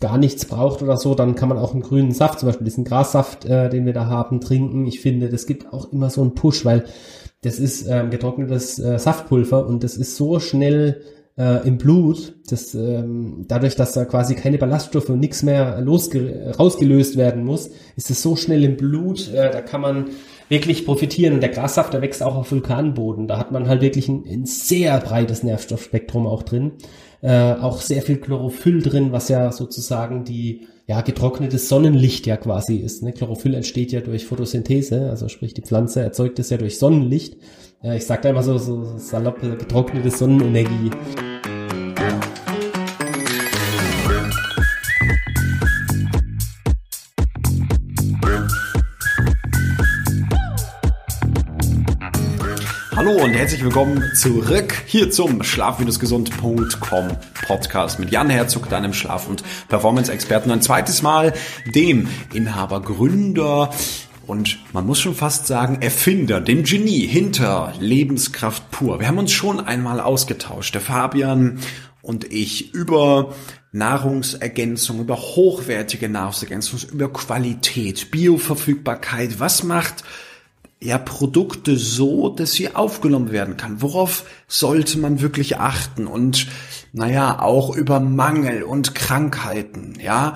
gar nichts braucht oder so, dann kann man auch einen grünen Saft, zum Beispiel diesen Grassaft, äh, den wir da haben, trinken. Ich finde, das gibt auch immer so einen Push, weil das ist ähm, getrocknetes äh, Saftpulver und das ist so schnell äh, im Blut, das, ähm, dadurch, dass da quasi keine Ballaststoffe und nichts mehr rausgelöst werden muss, ist es so schnell im Blut, äh, da kann man wirklich profitieren. Und der Grassaft, der wächst auch auf Vulkanboden. Da hat man halt wirklich ein, ein sehr breites Nährstoffspektrum auch drin. Äh, auch sehr viel Chlorophyll drin, was ja sozusagen die ja getrocknetes Sonnenlicht ja quasi ist. Ne? Chlorophyll entsteht ja durch Photosynthese, also sprich die Pflanze erzeugt es ja durch Sonnenlicht. Äh, ich sag da immer so, so salopp getrocknete Sonnenenergie. Hallo und herzlich willkommen zurück hier zum schlaf-gesund.com Podcast mit Jan Herzog, deinem Schlaf- und Performance-Experten. Ein zweites Mal dem Inhaber, Gründer und man muss schon fast sagen Erfinder, dem Genie hinter Lebenskraft pur. Wir haben uns schon einmal ausgetauscht, der Fabian und ich, über Nahrungsergänzung, über hochwertige Nahrungsergänzung, über Qualität, Bioverfügbarkeit. Was macht ja, Produkte so, dass sie aufgenommen werden kann. Worauf sollte man wirklich achten? Und naja, auch über Mangel und Krankheiten, ja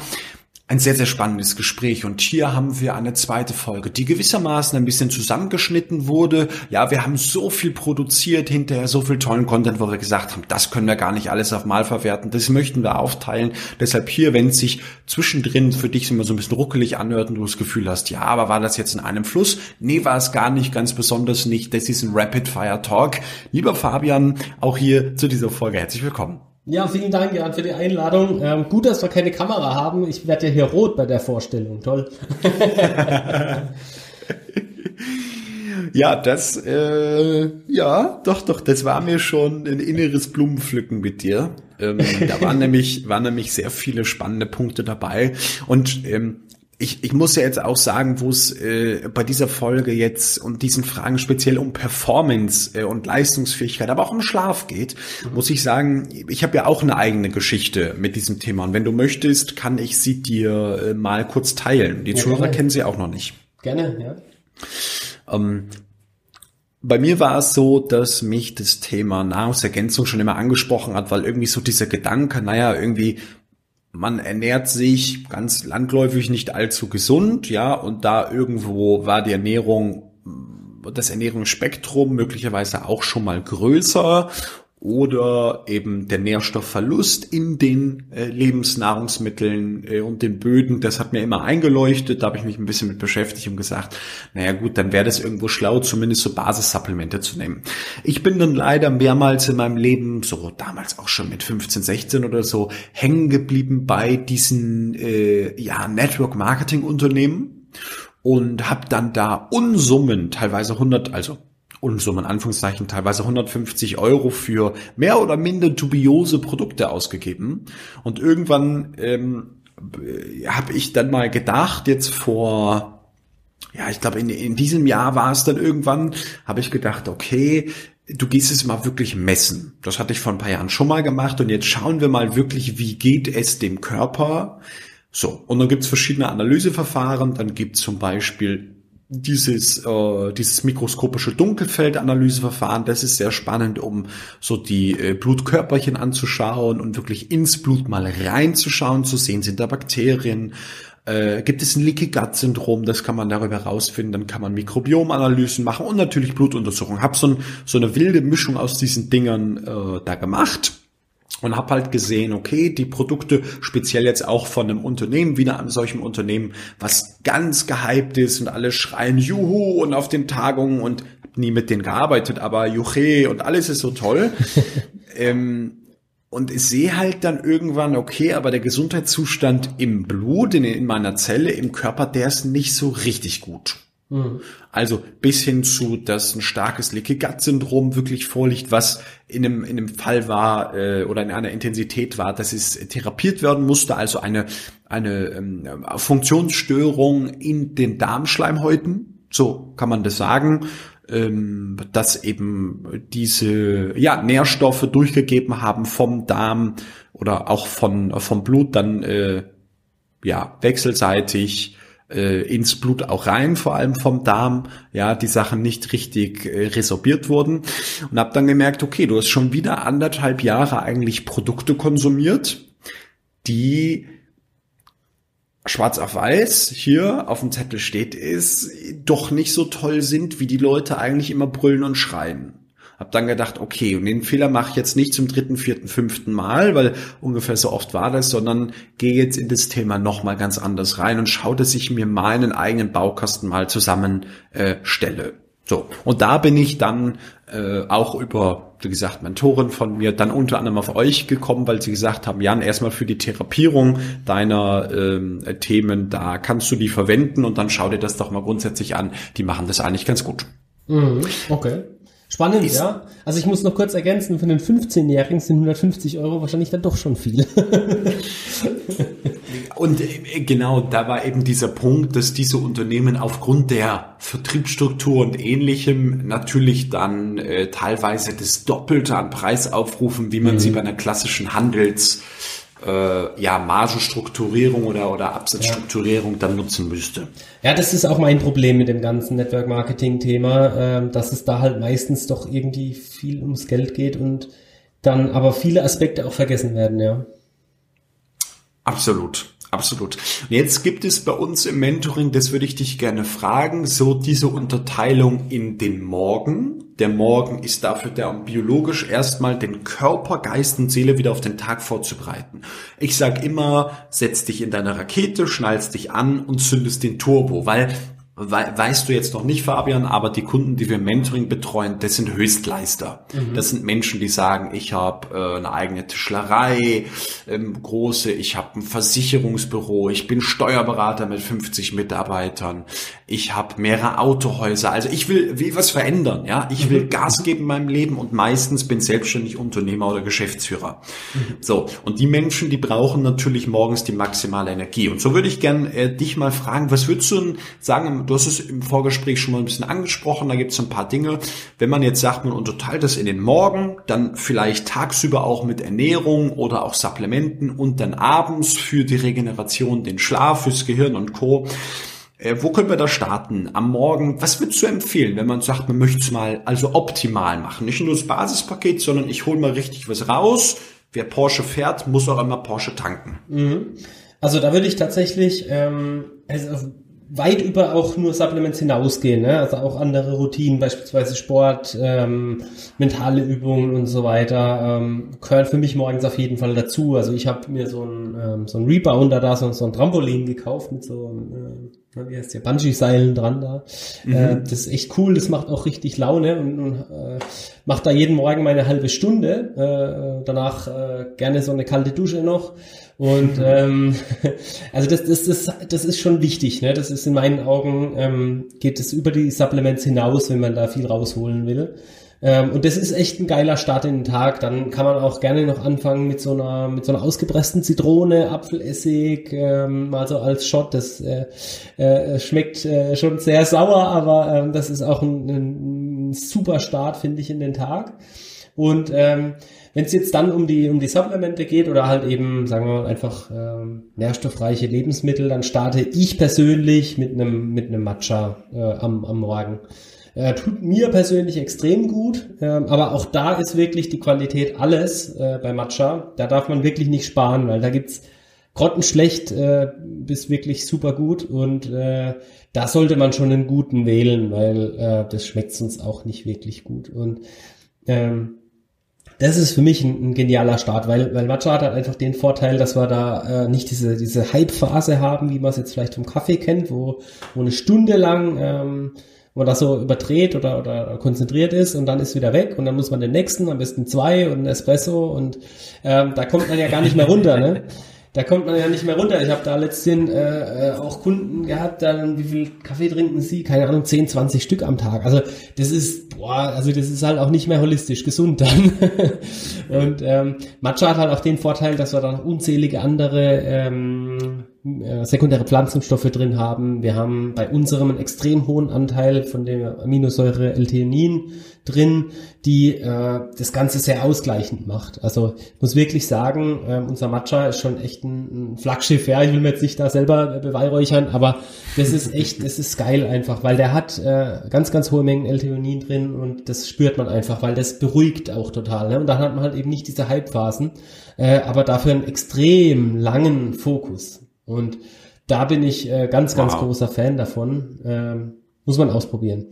ein sehr, sehr spannendes Gespräch. Und hier haben wir eine zweite Folge, die gewissermaßen ein bisschen zusammengeschnitten wurde. Ja, wir haben so viel produziert, hinterher so viel tollen Content, wo wir gesagt haben, das können wir gar nicht alles auf Mal verwerten. Das möchten wir aufteilen. Deshalb hier, wenn es sich zwischendrin für dich immer so ein bisschen ruckelig anhört und du das Gefühl hast, ja, aber war das jetzt in einem Fluss? Nee, war es gar nicht, ganz besonders nicht. Das ist ein Rapid Fire Talk. Lieber Fabian, auch hier zu dieser Folge herzlich willkommen. Ja, vielen Dank, Jan, für die Einladung. Ähm, gut, dass wir keine Kamera haben. Ich werde ja hier rot bei der Vorstellung. Toll. ja, das, äh, ja, doch, doch, das war mir schon ein inneres Blumenpflücken mit dir. Ähm, da waren nämlich, waren nämlich sehr viele spannende Punkte dabei. Und ähm, ich, ich muss ja jetzt auch sagen, wo es äh, bei dieser Folge jetzt und diesen Fragen speziell um Performance äh, und Leistungsfähigkeit, aber auch um Schlaf geht, mhm. muss ich sagen, ich habe ja auch eine eigene Geschichte mit diesem Thema. Und wenn du möchtest, kann ich sie dir äh, mal kurz teilen. Die ja, Zuhörer gerne. kennen sie auch noch nicht. Gerne, ja. Ähm, bei mir war es so, dass mich das Thema Nahrungsergänzung schon immer angesprochen hat, weil irgendwie so dieser Gedanke, naja, irgendwie man ernährt sich ganz landläufig nicht allzu gesund, ja, und da irgendwo war die Ernährung, das Ernährungsspektrum möglicherweise auch schon mal größer oder eben der Nährstoffverlust in den äh, Lebensnahrungsmitteln äh, und den Böden, das hat mir immer eingeleuchtet, da habe ich mich ein bisschen mit beschäftigt und gesagt, naja gut, dann wäre das irgendwo schlau, zumindest so Basissupplemente zu nehmen. Ich bin dann leider mehrmals in meinem Leben, so damals auch schon mit 15, 16 oder so, hängen geblieben bei diesen äh, ja, Network Marketing Unternehmen und habe dann da Unsummen, teilweise 100, also Unsummen, Anführungszeichen, teilweise 150 Euro für mehr oder minder dubiose Produkte ausgegeben. Und irgendwann ähm, habe ich dann mal gedacht, jetzt vor ja, ich glaube, in, in diesem Jahr war es dann irgendwann, habe ich gedacht, okay, du gehst es mal wirklich messen. Das hatte ich vor ein paar Jahren schon mal gemacht und jetzt schauen wir mal wirklich, wie geht es dem Körper. So, und dann gibt's verschiedene Analyseverfahren. Dann gibt's zum Beispiel dieses, äh, dieses mikroskopische Dunkelfeldanalyseverfahren, das ist sehr spannend, um so die äh, Blutkörperchen anzuschauen und wirklich ins Blut mal reinzuschauen, zu sehen, sind da Bakterien, äh, gibt es ein Leaky Gut Syndrom, das kann man darüber herausfinden, dann kann man Mikrobiomanalysen machen und natürlich Blutuntersuchungen. Hab so, ein, so eine wilde Mischung aus diesen Dingern äh, da gemacht und habe halt gesehen, okay, die Produkte speziell jetzt auch von einem Unternehmen, wieder an solchem Unternehmen, was ganz gehypt ist und alle schreien Juhu und auf den Tagungen und hab nie mit denen gearbeitet, aber Juche und alles ist so toll. ähm, und ich sehe halt dann irgendwann, okay, aber der Gesundheitszustand im Blut, in, in meiner Zelle, im Körper, der ist nicht so richtig gut. Mhm. Also bis hin zu, dass ein starkes Leaky Gut Syndrom wirklich vorliegt, was in einem, in einem Fall war äh, oder in einer Intensität war, dass es therapiert werden musste, also eine, eine ähm, Funktionsstörung in den Darmschleimhäuten, so kann man das sagen. ähm, dass eben diese ja, Nährstoffe durchgegeben haben vom Darm oder auch von, vom Blut dann äh, ja, wechselseitig äh, ins Blut auch rein, vor allem vom Darm, ja, die Sachen nicht richtig äh, resorbiert wurden und habe dann gemerkt, okay, du hast schon wieder anderthalb Jahre eigentlich Produkte konsumiert, die schwarz auf weiß hier auf dem Zettel steht, ist doch nicht so toll sind, wie die Leute eigentlich immer brüllen und schreien. Hab dann gedacht, okay, und den Fehler mache ich jetzt nicht zum dritten, vierten, fünften Mal, weil ungefähr so oft war das, sondern gehe jetzt in das Thema nochmal ganz anders rein und schaue, dass ich mir meinen eigenen Baukasten mal zusammenstelle. Äh, so, und da bin ich dann äh, auch über, wie gesagt, Mentoren von mir, dann unter anderem auf euch gekommen, weil sie gesagt haben, Jan, erstmal für die Therapierung deiner ähm, Themen, da kannst du die verwenden und dann schau dir das doch mal grundsätzlich an. Die machen das eigentlich ganz gut. Mhm, okay. Spannend, ist, ja. Also ich muss noch kurz ergänzen, für den 15-Jährigen sind 150 Euro wahrscheinlich dann doch schon viel. Und äh, genau, da war eben dieser Punkt, dass diese Unternehmen aufgrund der Vertriebsstruktur und ähnlichem natürlich dann äh, teilweise das Doppelte an Preis aufrufen, wie man mhm. sie bei einer klassischen Handels- äh, ja, Margenstrukturierung oder, oder Absatzstrukturierung ja. dann nutzen müsste. Ja, das ist auch mein Problem mit dem ganzen Network Marketing Thema, äh, dass es da halt meistens doch irgendwie viel ums Geld geht und dann aber viele Aspekte auch vergessen werden, ja. Absolut. Absolut. Und jetzt gibt es bei uns im Mentoring, das würde ich dich gerne fragen, so diese Unterteilung in den Morgen. Der Morgen ist dafür der, biologisch erstmal den Körper, Geist und Seele wieder auf den Tag vorzubereiten. Ich sag immer, setz dich in deine Rakete, schnallst dich an und zündest den Turbo, weil weißt du jetzt noch nicht, Fabian, aber die Kunden, die wir Mentoring betreuen, das sind Höchstleister. Mhm. Das sind Menschen, die sagen, ich habe äh, eine eigene Tischlerei, ähm, große, ich habe ein Versicherungsbüro, ich bin Steuerberater mit 50 Mitarbeitern, ich habe mehrere Autohäuser. Also ich will, will was verändern, ja. Ich will mhm. Gas geben in meinem Leben und meistens bin selbstständig Unternehmer oder Geschäftsführer. Mhm. So, und die Menschen, die brauchen natürlich morgens die maximale Energie. Und so würde ich gern äh, dich mal fragen, was würdest du sagen, du hast es im Vorgespräch schon mal ein bisschen angesprochen, da gibt es ein paar Dinge. Wenn man jetzt sagt, man unterteilt das in den Morgen, dann vielleicht tagsüber auch mit Ernährung oder auch Supplementen und dann abends für die Regeneration, den Schlaf, fürs Gehirn und Co. Äh, wo können wir da starten? Am Morgen, was würdest du empfehlen, wenn man sagt, man möchte es mal also optimal machen? Nicht nur das Basispaket, sondern ich hole mal richtig was raus. Wer Porsche fährt, muss auch einmal Porsche tanken. Mhm. Also da würde ich tatsächlich, ähm, also weit über auch nur Supplements hinausgehen, ne? also auch andere Routinen, beispielsweise Sport, ähm, mentale Übungen und so weiter, ähm, gehören für mich morgens auf jeden Fall dazu. Also ich habe mir so ein, ähm, so ein Rebounder da, so, so ein Trampolin gekauft mit so, äh, wie heißt der, Bungee-Seilen dran da. Mhm. Äh, das ist echt cool, das macht auch richtig Laune und, und äh, macht da jeden Morgen meine halbe Stunde, äh, danach äh, gerne so eine kalte Dusche noch und ähm, also das, das, das, das ist schon wichtig. Ne? Das ist in meinen Augen, ähm, geht es über die Supplements hinaus, wenn man da viel rausholen will. Ähm, und das ist echt ein geiler Start in den Tag. Dann kann man auch gerne noch anfangen mit so einer, mit so einer ausgepressten Zitrone, Apfelessig, ähm, mal so als Shot. Das äh, äh, schmeckt äh, schon sehr sauer, aber ähm, das ist auch ein, ein super Start, finde ich, in den Tag. Und ähm, wenn es jetzt dann um die, um die Supplemente geht oder halt eben, sagen wir mal, einfach ähm, nährstoffreiche Lebensmittel, dann starte ich persönlich mit einem mit einem Matcha äh, am, am Morgen. Äh, tut mir persönlich extrem gut, äh, aber auch da ist wirklich die Qualität alles äh, bei Matcha. Da darf man wirklich nicht sparen, weil da gibt's grottenschlecht äh, bis wirklich super gut und äh, da sollte man schon einen guten wählen, weil äh, das schmeckt sonst auch nicht wirklich gut. Und ähm, das ist für mich ein, ein, genialer Start, weil, weil Matcha hat halt einfach den Vorteil, dass wir da äh, nicht diese, diese Hype-Phase haben, wie man es jetzt vielleicht vom Kaffee kennt, wo, wo eine Stunde lang ähm, wo man das so überdreht oder, oder konzentriert ist und dann ist wieder weg und dann muss man den nächsten, am besten zwei und ein Espresso und ähm, da kommt man ja gar nicht mehr runter, ne? da kommt man ja nicht mehr runter. Ich habe da letztens äh, äh, auch Kunden gehabt, dann wie viel Kaffee trinken sie? Keine Ahnung, 10, 20 Stück am Tag. Also das ist, boah, also das ist halt auch nicht mehr holistisch gesund dann. und ähm, Matcha hat halt auch den Vorteil, dass wir dann unzählige andere ähm, äh, sekundäre Pflanzenstoffe drin haben. Wir haben bei unserem einen extrem hohen Anteil von der Aminosäure L-Theanin drin, die äh, das Ganze sehr ausgleichend macht. Also ich muss wirklich sagen, äh, unser Matcha ist schon echt ein, ein Flaggschiff. Ja, ich will mir jetzt nicht da selber beweihräuchern, aber das ist echt, das ist geil einfach, weil der hat äh, ganz, ganz hohe Mengen L-Theanin drin und das spürt man einfach, weil das beruhigt auch total. Ne? Und dann hat man halt eben nicht diese Halbphasen, äh, aber dafür einen extrem langen Fokus. Und da bin ich äh, ganz, ganz wow. großer Fan davon. Ähm, muss man ausprobieren.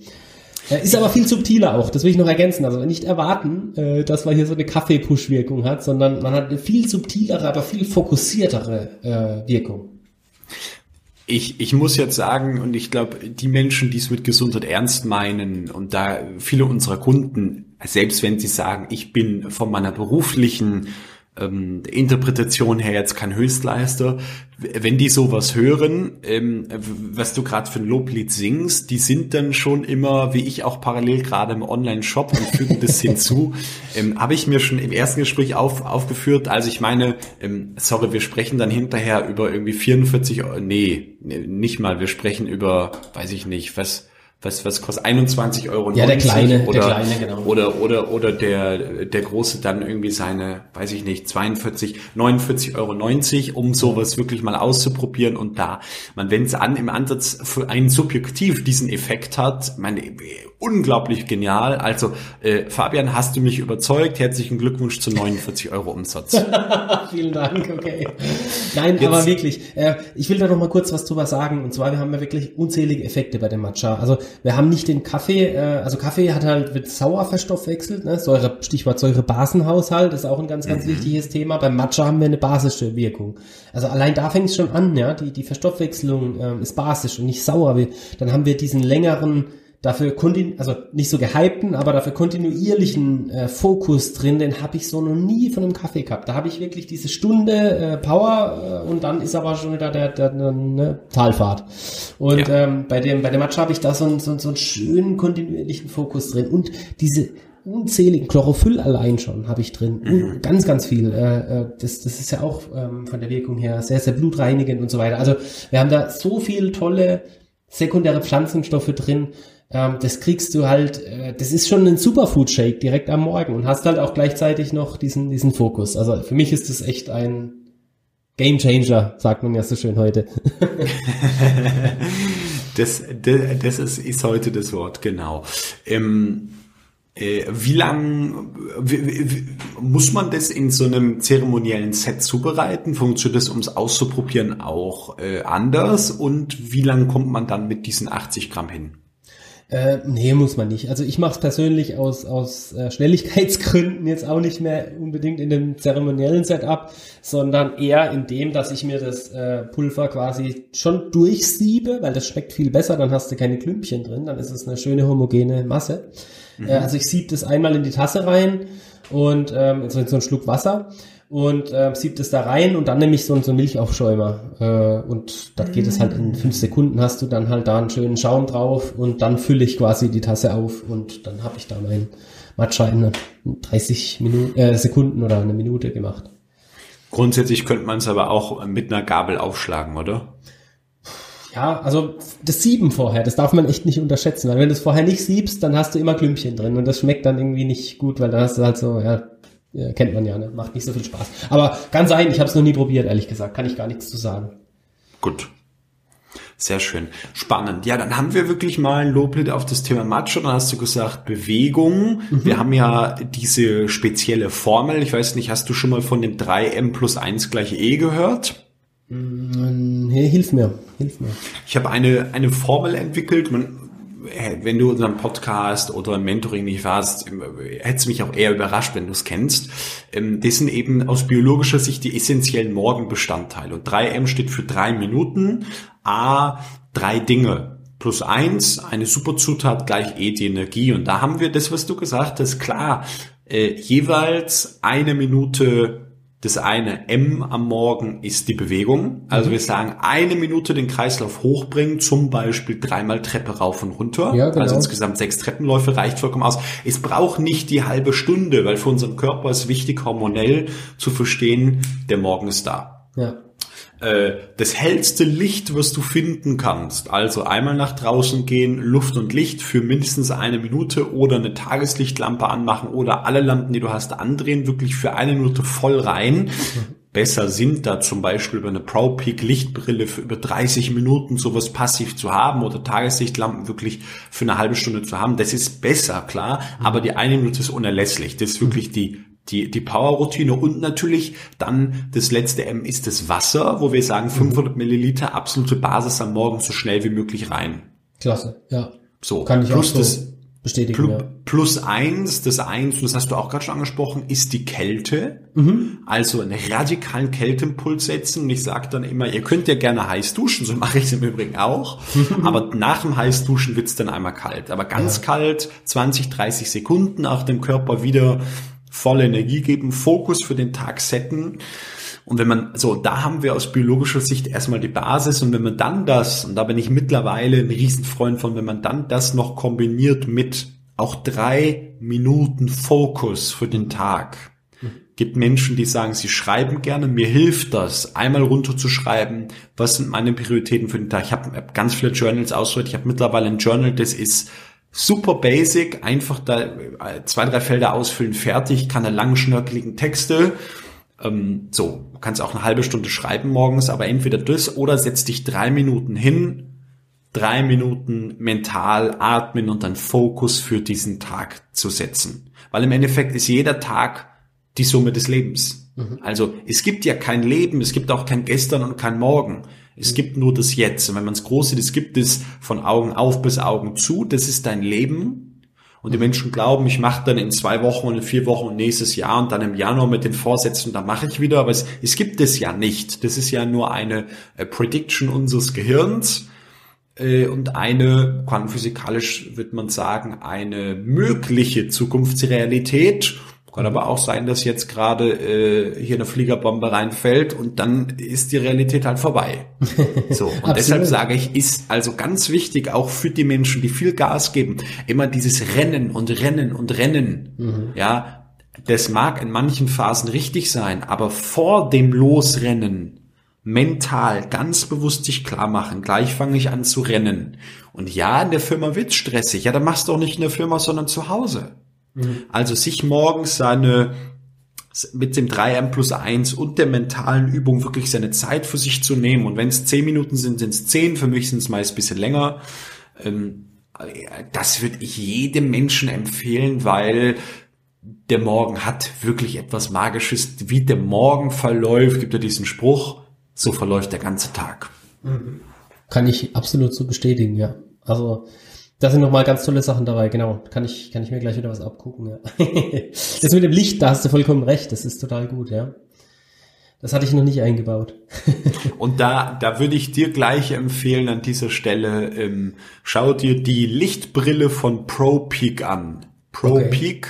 Äh, ist aber viel subtiler auch, das will ich noch ergänzen. Also nicht erwarten, äh, dass man hier so eine Kaffee-Push-Wirkung hat, sondern man hat eine viel subtilere, aber viel fokussiertere äh, Wirkung. Ich, ich muss jetzt sagen, und ich glaube, die Menschen, die es mit Gesundheit ernst meinen, und da viele unserer Kunden, selbst wenn sie sagen, ich bin von meiner beruflichen ähm, Interpretation her jetzt kein Höchstleister. Wenn die sowas hören, ähm, was du gerade für ein Loblied singst, die sind dann schon immer, wie ich auch parallel gerade im Online-Shop und fügen das hinzu, ähm, habe ich mir schon im ersten Gespräch auf, aufgeführt. Also ich meine, ähm, sorry, wir sprechen dann hinterher über irgendwie 44, nee, nicht mal, wir sprechen über, weiß ich nicht, was was, was kostet 21 Euro? Ja, der kleine, oder, der kleine, genau. Oder, oder, oder der, der große dann irgendwie seine, weiß ich nicht, 42, 49,90 Euro, um sowas wirklich mal auszuprobieren und da, man, wenn es an im Ansatz für einen subjektiv diesen Effekt hat, meine, unglaublich genial. Also, äh, Fabian, hast du mich überzeugt? Herzlichen Glückwunsch zu 49 Euro Umsatz. Vielen Dank, okay. Nein, Jetzt, aber wirklich, äh, ich will da noch mal kurz was drüber sagen. Und zwar, wir haben ja wirklich unzählige Effekte bei dem Matcha. Also, wir haben nicht den Kaffee, äh, also Kaffee hat halt, wird sauer verstoffwechselt, ne? Säure, Stichwort Säurebasenhaushalt ist auch ein ganz, ganz mhm. wichtiges Thema. Beim Matcha haben wir eine basische Wirkung. Also allein da fängt es schon an, ja, die, die Verstoffwechslung äh, ist basisch und nicht sauer. Wir, dann haben wir diesen längeren dafür kontinu also nicht so gehypten, aber dafür kontinuierlichen äh, Fokus drin, den habe ich so noch nie von einem Kaffee gehabt. Da habe ich wirklich diese Stunde äh, Power äh, und dann ist aber schon wieder der, der, der ne, Talfahrt. Und ja. ähm, bei dem bei dem Matcha habe ich da so, so, so einen schönen kontinuierlichen Fokus drin und diese unzähligen Chlorophyll allein schon habe ich drin. Mhm. Ganz, ganz viel. Äh, äh, das, das ist ja auch ähm, von der Wirkung her sehr, sehr blutreinigend und so weiter. Also wir haben da so viel tolle sekundäre Pflanzenstoffe drin das kriegst du halt, äh, das ist schon ein Superfood-Shake direkt am Morgen und hast halt auch gleichzeitig noch diesen, diesen Fokus. Also für mich ist das echt ein Game Changer, sagt man ja so schön heute. das, das, das ist, ist heute das Wort, genau. Ähm, äh, wie lang wie, wie, muss man das in so einem zeremoniellen Set zubereiten? Funktioniert das, um es auszuprobieren, auch äh, anders? Und wie lang kommt man dann mit diesen 80 Gramm hin? Äh, nee, muss man nicht. Also ich mache es persönlich aus, aus äh, Schnelligkeitsgründen jetzt auch nicht mehr unbedingt in dem zeremoniellen Setup, sondern eher in dem, dass ich mir das äh, Pulver quasi schon durchsiebe, weil das schmeckt viel besser, dann hast du keine Klümpchen drin, dann ist es eine schöne homogene Masse. Mhm. Äh, also ich sieb das einmal in die Tasse rein und ähm, so, so einen Schluck Wasser und äh, siebt es da rein und dann nehme ich so, so einen Milchaufschäumer äh, und da geht es halt in fünf Sekunden hast du dann halt da einen schönen Schaum drauf und dann fülle ich quasi die Tasse auf und dann habe ich da mein Matcha in 30 Minuten, äh, Sekunden oder eine Minute gemacht. Grundsätzlich könnte man es aber auch mit einer Gabel aufschlagen, oder? Ja, also das Sieben vorher, das darf man echt nicht unterschätzen. Weil wenn du es vorher nicht siebst, dann hast du immer Klümpchen drin und das schmeckt dann irgendwie nicht gut, weil dann hast du halt so, ja, ja, kennt man ja, ne? macht nicht so viel Spaß. Aber kann sein, ich habe es noch nie probiert, ehrlich gesagt, kann ich gar nichts zu sagen. Gut. Sehr schön. Spannend. Ja, dann haben wir wirklich mal ein Loblied auf das Thema Matcha. Dann hast du gesagt, Bewegung. Mhm. Wir haben ja diese spezielle Formel. Ich weiß nicht, hast du schon mal von dem 3M plus 1 gleich E gehört? Mm, hilf mir, hilf mir. Ich habe eine, eine Formel entwickelt. Man wenn du unseren Podcast oder Mentoring nicht warst, hätte es mich auch eher überrascht, wenn du es kennst. Ähm, das sind eben aus biologischer Sicht die essentiellen Morgenbestandteile. Und 3M steht für drei Minuten, A, drei Dinge. Plus eins, eine Superzutat gleich E, die Energie. Und da haben wir das, was du gesagt hast, klar, äh, jeweils eine Minute das eine M am Morgen ist die Bewegung. Also mhm. wir sagen, eine Minute den Kreislauf hochbringen, zum Beispiel dreimal Treppe rauf und runter. Ja, genau. Also insgesamt sechs Treppenläufe reicht vollkommen aus. Es braucht nicht die halbe Stunde, weil für unseren Körper ist wichtig, hormonell zu verstehen, der Morgen ist da. Ja. Äh, das hellste Licht, was du finden kannst, also einmal nach draußen gehen, Luft und Licht für mindestens eine Minute oder eine Tageslichtlampe anmachen oder alle Lampen, die du hast, andrehen, wirklich für eine Minute voll rein. Besser sind da zum Beispiel über eine Pro Peak Lichtbrille für über 30 Minuten sowas passiv zu haben oder Tageslichtlampen wirklich für eine halbe Stunde zu haben. Das ist besser, klar, aber die eine Minute ist unerlässlich. Das ist wirklich die die, die Power-Routine und natürlich dann das letzte M ist das Wasser, wo wir sagen 500 mhm. Milliliter absolute Basis am Morgen so schnell wie möglich rein. Klasse, ja. So, kann ich plus auch so das, bestätigen. plus, ja. plus eins, das eins, das hast du auch gerade schon angesprochen, ist die Kälte. Mhm. Also einen radikalen Kälteimpuls setzen. Und ich sage dann immer, ihr könnt ja gerne heiß duschen, so mache ich es im Übrigen auch. Aber nach dem Heißduschen wird's dann einmal kalt. Aber ganz Ja. kalt, 20, 30 Sekunden, auch dem Körper wieder volle Energie geben, Fokus für den Tag setten. Und wenn man, so, da haben wir aus biologischer Sicht erstmal die Basis und wenn man dann das, und da bin ich mittlerweile ein Riesenfreund von, wenn man dann das noch kombiniert mit auch drei Minuten Fokus für den Tag, gibt Menschen, die sagen, sie schreiben gerne, mir hilft das, einmal runterzuschreiben, was sind meine Prioritäten für den Tag. Ich habe hab ganz viele Journals ausgehört, ich habe mittlerweile ein Journal, das ist super basic, einfach da äh, zwei, drei Felder ausfüllen, fertig, keine langen, schnörkeligen Texte. Ähm, so, du kannst auch eine halbe Stunde schreiben morgens, aber entweder das oder setz dich drei Minuten hin, drei Minuten mental atmen und dann Fokus für diesen Tag zu setzen. Weil im Endeffekt ist jeder Tag die Summe des Lebens. Also es gibt ja kein Leben, es gibt auch kein Gestern und kein Morgen. Es gibt nur das Jetzt. Und wenn man es groß sieht, es gibt es von Augen auf bis Augen zu. Das ist dein Leben. Und die Menschen glauben, ich mache dann in zwei Wochen und in vier Wochen und nächstes Jahr und dann im Januar mit den Vorsätzen, da mache ich wieder. Aber es, es gibt es ja nicht. Das ist ja nur eine äh, Prediction unseres Gehirns äh, und eine, quantenphysikalisch wird man sagen, eine mögliche Zukunftsrealität. Kann aber auch sein, dass jetzt gerade äh, hier eine Fliegerbombe reinfällt und dann ist die Realität halt vorbei. So, und deshalb sage ich, ist also ganz wichtig, auch für die Menschen, die viel Gas geben, immer dieses Rennen und Rennen und Rennen. Ja, das mag in manchen Phasen richtig sein, aber vor dem Losrennen mental ganz bewusst sich klar machen, gleich fange ich an zu rennen. Und ja, in der Firma wird's stressig. Ja, dann machst du auch nicht in der Firma, sondern zu Hause. Also sich morgens seine mit dem 3M plus 1 und der mentalen Übung wirklich seine Zeit für sich zu nehmen. Und wenn es 10 Minuten sind, sind es 10, für mich sind es meist ein bisschen länger. Ähm, das würde ich jedem Menschen empfehlen, weil der Morgen hat wirklich etwas Magisches. Wie der Morgen verläuft, gibt er diesen Spruch, so verläuft der ganze Tag. Kann ich absolut so bestätigen, ja. Also, da sind nochmal ganz tolle Sachen dabei, genau. Kann ich, kann ich mir gleich wieder was abgucken, ja. das mit dem Licht, da hast du vollkommen recht, das ist total gut, ja. Das hatte ich noch nicht eingebaut. Und da, da würde ich dir gleich empfehlen an dieser Stelle, ähm, schau dir die Lichtbrille von Pro Peak an. Pro Okay.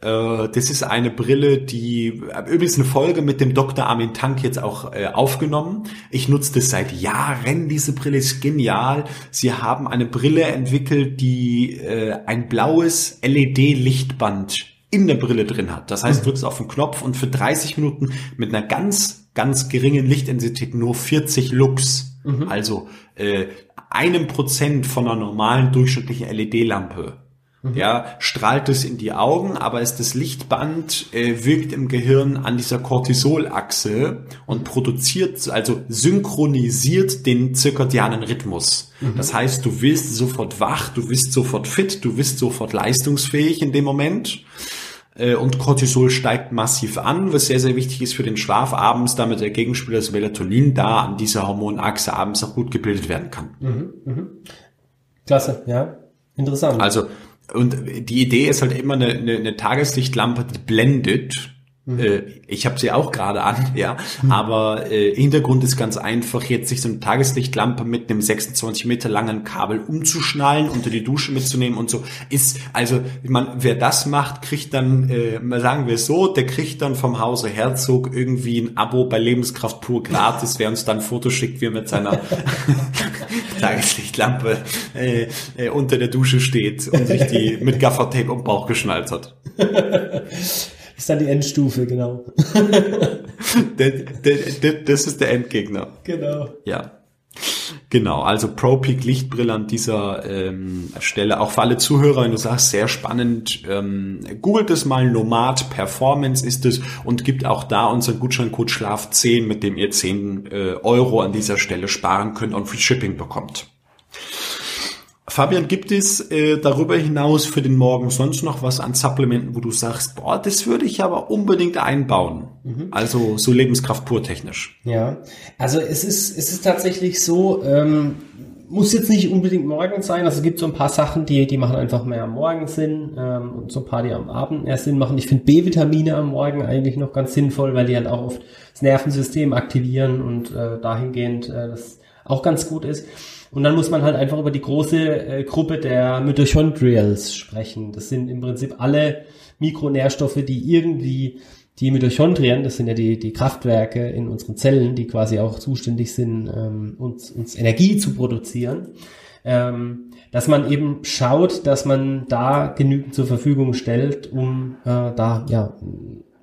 Äh, das ist eine Brille, die übrigens eine Folge mit dem Dr. Armin Tank jetzt auch äh, aufgenommen. Ich nutze das seit Jahren. Diese Brille ist genial. Sie haben eine Brille entwickelt, die äh, ein blaues LED-Lichtband in der Brille drin hat. Das heißt, du drückst auf den Knopf und für 30 Minuten mit einer ganz, ganz geringen Lichtintensität nur 40 Lux, also äh, einem Prozent von einer normalen durchschnittlichen LED-Lampe, ja, strahlt es in die Augen, aber ist das Lichtband äh, wirkt im Gehirn an dieser Cortisolachse und produziert, also synchronisiert den zirkadianen Rhythmus. Das heißt, du wirst sofort wach, du bist sofort fit, du bist sofort leistungsfähig in dem Moment. Äh, Und Cortisol steigt massiv an, was sehr, sehr wichtig ist für den Schlaf abends, damit der Gegenspieler das Melatonin da an dieser Hormonachse abends auch gut gebildet werden kann. Klasse, ja. Interessant. Also, und die Idee ist halt immer eine, eine, eine Tageslichtlampe, die blendet. Äh, Ich habe sie auch gerade an, ja. Aber äh, Hintergrund ist ganz einfach, jetzt sich so eine Tageslichtlampe mit einem 26 Meter langen Kabel umzuschnallen, unter die Dusche mitzunehmen und so. Ist, also, man, wer das macht, kriegt dann, äh, sagen wir es so, der kriegt dann vom Hause Herzog irgendwie ein Abo bei Lebenskraft pur gratis, wer uns dann ein Foto schickt, wie er mit seiner Tageslichtlampe äh, äh, unter der Dusche steht und sich die mit Gaffertape um Bauch geschnallt hat. ist dann die Endstufe, genau. das ist der Endgegner. Genau. Ja. Genau, also ProPeak Lichtbrille an dieser ähm, Stelle. Auch für alle Zuhörer, wenn du sagst, sehr spannend, ähm, googelt es mal, Nomad Performance ist es und gibt auch da unseren Gutscheincode Schlaf10, mit dem ihr 10 äh, Euro an dieser Stelle sparen könnt und Free Shipping bekommt. Fabian, gibt es äh, darüber hinaus für den Morgen sonst noch was an Supplementen, wo du sagst, boah, das würde ich aber unbedingt einbauen? Mhm. Also so Lebenskraft pur technisch. Ja, also es ist, es ist tatsächlich so, ähm, muss jetzt nicht unbedingt morgens sein. Also es gibt so ein paar Sachen, die, die machen einfach mehr am Morgen Sinn ähm, und so ein paar, die am Abend mehr Sinn machen. Ich finde B-Vitamine am Morgen eigentlich noch ganz sinnvoll, weil die halt auch oft das Nervensystem aktivieren und äh, dahingehend äh, das auch ganz gut ist. Und dann muss man halt einfach über die große äh, Gruppe der Mitochondrials sprechen. Das sind im Prinzip alle Mikronährstoffe, die irgendwie die Mitochondrien, das sind ja die, die Kraftwerke in unseren Zellen, die quasi auch zuständig sind, ähm, uns, uns Energie zu produzieren, ähm, dass man eben schaut, dass man da genügend zur Verfügung stellt, um äh, da ja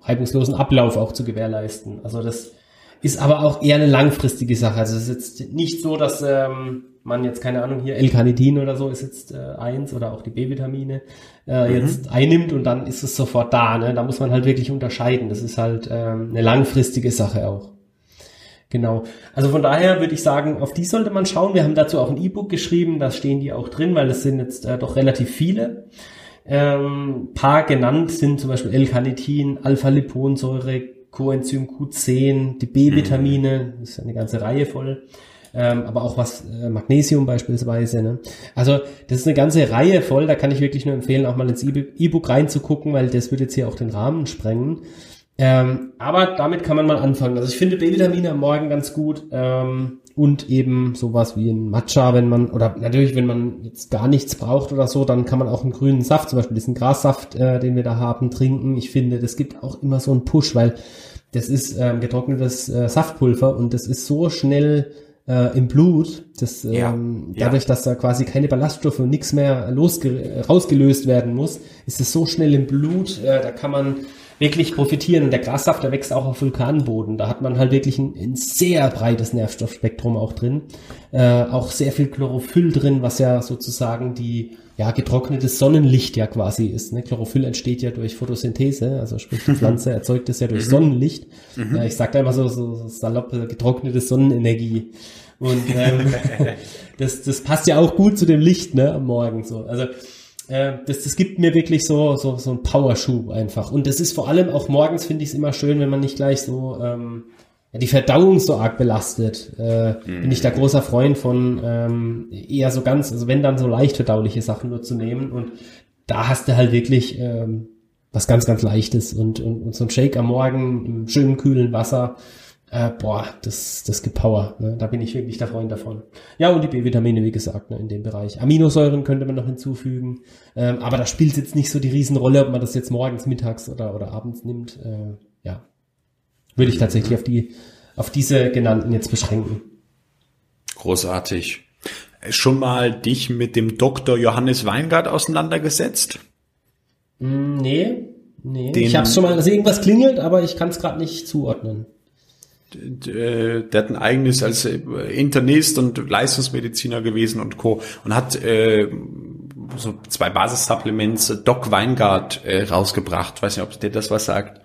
reibungslosen Ablauf auch zu gewährleisten. Also das ist aber auch eher eine langfristige Sache. Also es ist jetzt nicht so, dass ähm, man jetzt, keine Ahnung, hier L-Carnitin oder so ist jetzt äh, eins oder auch die B-Vitamine äh, mhm. jetzt einnimmt und dann ist es sofort da. Ne? Da muss man halt wirklich unterscheiden. Das ist halt ähm, eine langfristige Sache auch. Genau. Also von daher würde ich sagen, auf die sollte man schauen. Wir haben dazu auch ein E-Book geschrieben, da stehen die auch drin, weil es sind jetzt äh, doch relativ viele. Ähm, paar genannt sind zum Beispiel L-Carnitin, Alpha-Liponsäure, Coenzym Q10, die B-Vitamine, das ist eine ganze Reihe voll ähm, aber auch was äh, Magnesium beispielsweise. Ne? Also das ist eine ganze Reihe voll, da kann ich wirklich nur empfehlen, auch mal ins E-Book reinzugucken, weil das wird jetzt hier auch den Rahmen sprengen. Ähm, aber damit kann man mal anfangen. Also ich finde B-Vitamine am Morgen ganz gut ähm, und eben sowas wie ein Matcha, wenn man, oder natürlich, wenn man jetzt gar nichts braucht oder so, dann kann man auch einen grünen Saft, zum Beispiel diesen Grassaft, äh, den wir da haben, trinken. Ich finde, das gibt auch immer so einen Push, weil das ist ähm, getrocknetes äh, Saftpulver und das ist so schnell äh, im Blut, das, ja, ähm, dadurch, ja. dass da quasi keine Ballaststoffe und nichts mehr losge rausgelöst werden muss, ist es so schnell im Blut, äh, da kann man wirklich profitieren. Und der Grassaft, der wächst auch auf Vulkanboden. Da hat man halt wirklich ein, ein sehr breites Nervstoffspektrum auch drin. Äh, auch sehr viel Chlorophyll drin, was ja sozusagen die ja, getrocknetes Sonnenlicht ja quasi ist. Ne? Chlorophyll entsteht ja durch Photosynthese, also sprich die Pflanze erzeugt es ja durch mhm. Sonnenlicht. Mhm. Äh, ich sag da immer so, so, salopp, getrocknete Sonnenenergie. Und ähm, das, das passt ja auch gut zu dem Licht ne, am Morgen. So. Also äh, das, das gibt mir wirklich so, so, so einen Powerschub einfach. Und das ist vor allem auch morgens, finde ich es immer schön, wenn man nicht gleich so ähm, ja, die Verdauung so arg belastet. Äh, mhm. Bin ich da großer Freund von ähm, eher so ganz, also wenn dann so leicht verdauliche Sachen nur zu nehmen. Und da hast du halt wirklich ähm, was ganz, ganz Leichtes und, und, und so ein Shake am Morgen im schönen kühlen Wasser äh, boah, das, das gibt Power. Ne? Da bin ich wirklich der Freund davon. Ja, und die B-Vitamine, wie gesagt, ne, in dem Bereich. Aminosäuren könnte man noch hinzufügen. Ähm, aber da spielt jetzt nicht so die Riesenrolle, ob man das jetzt morgens, mittags oder, oder abends nimmt. Äh, ja. Würde ich tatsächlich auf die, auf diese genannten jetzt beschränken. Großartig. Schon mal dich mit dem Dr. Johannes Weingart auseinandergesetzt? Mm, nee, nee. Den, ich habe schon mal, dass irgendwas klingelt, aber ich kann es gerade nicht zuordnen der hat ein eigenes als äh, Internist und Leistungsmediziner gewesen und Co. und hat äh, so zwei Basissupplements äh, Doc Weingart äh, rausgebracht. Weiß nicht, ob dir das was sagt.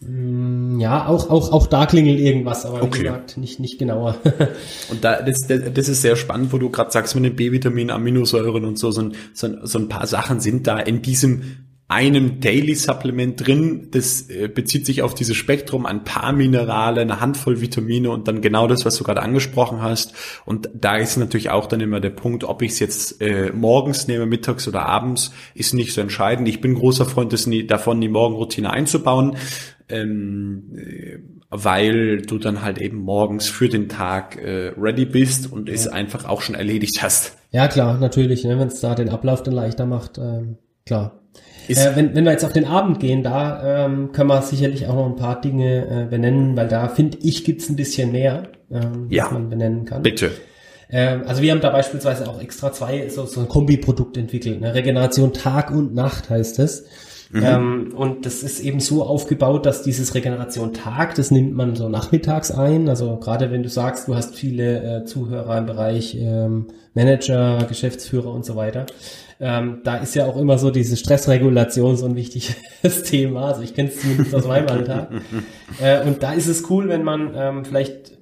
Mm, ja, auch, auch, auch da klingelt irgendwas, aber okay. wie gesagt, nicht, nicht genauer. und da, das, das ist sehr spannend, wo du gerade sagst, mit den B-Vitaminen, Aminosäuren und so, so, so, so ein paar Sachen sind da in diesem einem Daily Supplement drin. Das äh, bezieht sich auf dieses Spektrum, ein paar Minerale, eine Handvoll Vitamine und dann genau das, was du gerade angesprochen hast. Und da ist natürlich auch dann immer der Punkt, ob ich es jetzt äh, morgens nehme, mittags oder abends, ist nicht so entscheidend. Ich bin großer Freund des, davon, die Morgenroutine einzubauen. Ähm, äh, weil du dann halt eben morgens für den Tag äh, ready bist und ja. es einfach auch schon erledigt hast. Ja klar, natürlich, ne, wenn es da den Ablauf dann leichter macht, ähm, klar. Äh, wenn, wenn wir jetzt auf den Abend gehen, da ähm, können wir sicherlich auch noch ein paar Dinge äh, benennen, weil da finde ich gibt's ein bisschen mehr, ähm, ja, was man benennen kann. Bitte. Ähm, also wir haben da beispielsweise auch extra zwei so, so ein Kombiprodukt entwickelt. Ne? Regeneration Tag und Nacht heißt es. Mhm. Ähm, und das ist eben so aufgebaut, dass dieses Regeneration Tag, das nimmt man so nachmittags ein. Also gerade wenn du sagst, du hast viele äh, Zuhörer im Bereich ähm, Manager, Geschäftsführer und so weiter. Ähm, da ist ja auch immer so diese Stressregulation so ein wichtiges Thema. Also ich kenne es zumindest aus meinem Alltag. Äh, und da ist es cool, wenn man ähm, vielleicht,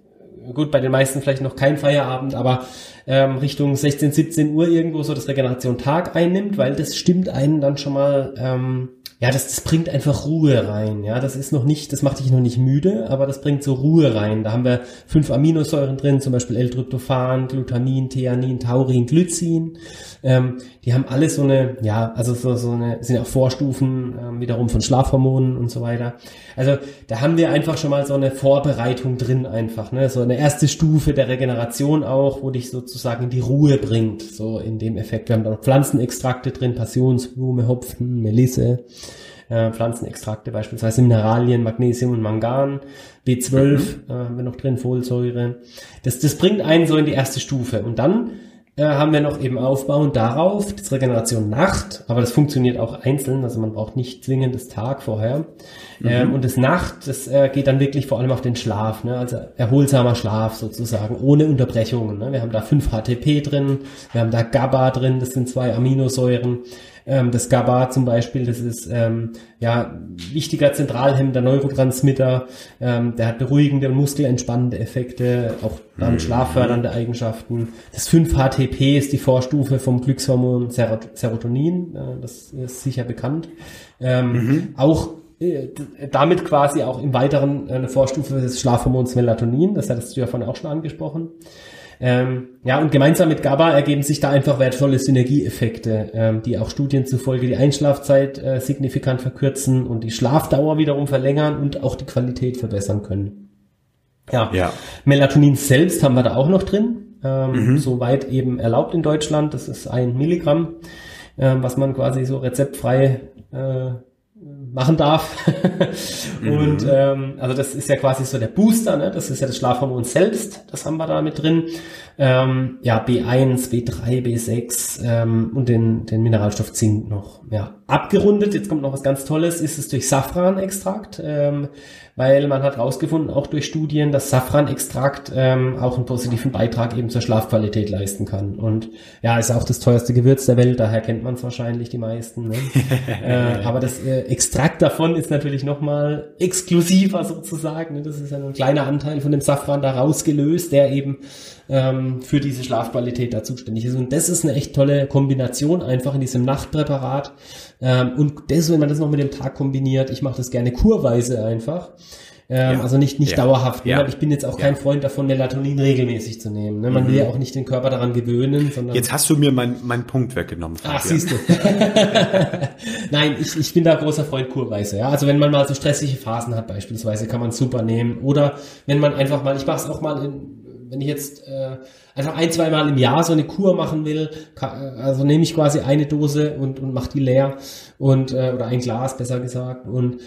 gut, bei den meisten vielleicht noch kein Feierabend, aber ähm, Richtung 16, 17 Uhr irgendwo so das Regeneration Tag einnimmt, weil das stimmt einen dann schon mal ähm, ja, das, das bringt einfach Ruhe rein. Ja, das ist noch nicht, das macht dich noch nicht müde, aber das bringt so Ruhe rein. Da haben wir fünf Aminosäuren drin, zum Beispiel L-Tryptophan, Glutamin, Theanin, Taurin, Glycin. Ähm, die haben alle so eine, ja, also so, so eine, sind auch Vorstufen ähm, wiederum von Schlafhormonen und so weiter. Also da haben wir einfach schon mal so eine Vorbereitung drin einfach, ne, so eine erste Stufe der Regeneration auch, wo dich sozusagen in die Ruhe bringt, so in dem Effekt. Wir haben da noch Pflanzenextrakte drin, Passionsblume, Hopfen, Melisse äh, Pflanzenextrakte, beispielsweise Mineralien, Magnesium und Mangan, B12 mhm. äh, haben wir noch drin, Folsäure. Das, das bringt einen so in die erste Stufe. Und dann äh, haben wir noch eben aufbauend darauf das Regeneration Nacht, aber das funktioniert auch einzeln, also man braucht nicht zwingend das Tag vorher. Mhm. Ähm, und das Nacht, das äh, geht dann wirklich vor allem auf den Schlaf, ne? also erholsamer Schlaf sozusagen, ohne Unterbrechungen. Ne? Wir haben da 5 HTP drin, wir haben da GABA drin, das sind zwei Aminosäuren. Ähm, das GABA zum Beispiel, das ist ähm, ja wichtiger zentralhemmender Neurotransmitter, ähm, der hat beruhigende und muskelentspannende Effekte, auch damit mhm. schlaffördernde Eigenschaften. Das 5-HTP ist die Vorstufe vom Glückshormon Serotonin, äh, das ist sicher bekannt. Ähm, mhm. Auch äh, damit quasi auch im Weiteren eine Vorstufe des Schlafhormons Melatonin, das hattest du ja vorhin auch schon angesprochen. Ähm, ja, und gemeinsam mit GABA ergeben sich da einfach wertvolle Synergieeffekte, ähm, die auch Studien zufolge die Einschlafzeit äh, signifikant verkürzen und die Schlafdauer wiederum verlängern und auch die Qualität verbessern können. Ja, ja. Melatonin selbst haben wir da auch noch drin, ähm, mhm. soweit eben erlaubt in Deutschland. Das ist ein Milligramm, ähm, was man quasi so rezeptfrei äh, machen darf. und mhm. ähm, also das ist ja quasi so der Booster, ne? das ist ja das Schlafhormon selbst, das haben wir da mit drin. Ähm, ja, B1, B3, B6 ähm, und den, den Mineralstoff Zink noch. Ja, abgerundet, jetzt kommt noch was ganz Tolles, ist es durch Safranextrakt. Ähm, weil man hat herausgefunden, auch durch Studien, dass Safranextrakt ähm, auch einen positiven Beitrag eben zur Schlafqualität leisten kann. Und ja, ist auch das teuerste Gewürz der Welt, daher kennt man es wahrscheinlich die meisten. Ne? äh, aber das äh, Extrakt davon ist natürlich nochmal exklusiver sozusagen. Ne? Das ist ja ein kleiner Anteil von dem Safran da rausgelöst, der eben ähm, für diese Schlafqualität da zuständig ist. Und das ist eine echt tolle Kombination einfach in diesem Nachtpräparat. Ähm, und das, wenn man das noch mit dem Tag kombiniert, ich mache das gerne kurweise einfach. Ähm, ja. Also nicht, nicht ja. dauerhaft. Ne? Ja. Ich bin jetzt auch kein Freund davon, Melatonin regelmäßig zu nehmen. Ne? Man mhm. will ja auch nicht den Körper daran gewöhnen. Sondern jetzt hast du mir meinen mein Punkt weggenommen. Ach, siehst du. Nein, ich, ich bin da großer Freund kurweise. Ja? Also wenn man mal so stressige Phasen hat beispielsweise, kann man super nehmen. Oder wenn man einfach mal, ich mache es auch mal in wenn ich jetzt äh, einfach ein, zwei Mal im Jahr so eine Kur machen will, kann, äh, also nehme ich quasi eine Dose und, und mache die leer und äh, oder ein Glas besser gesagt und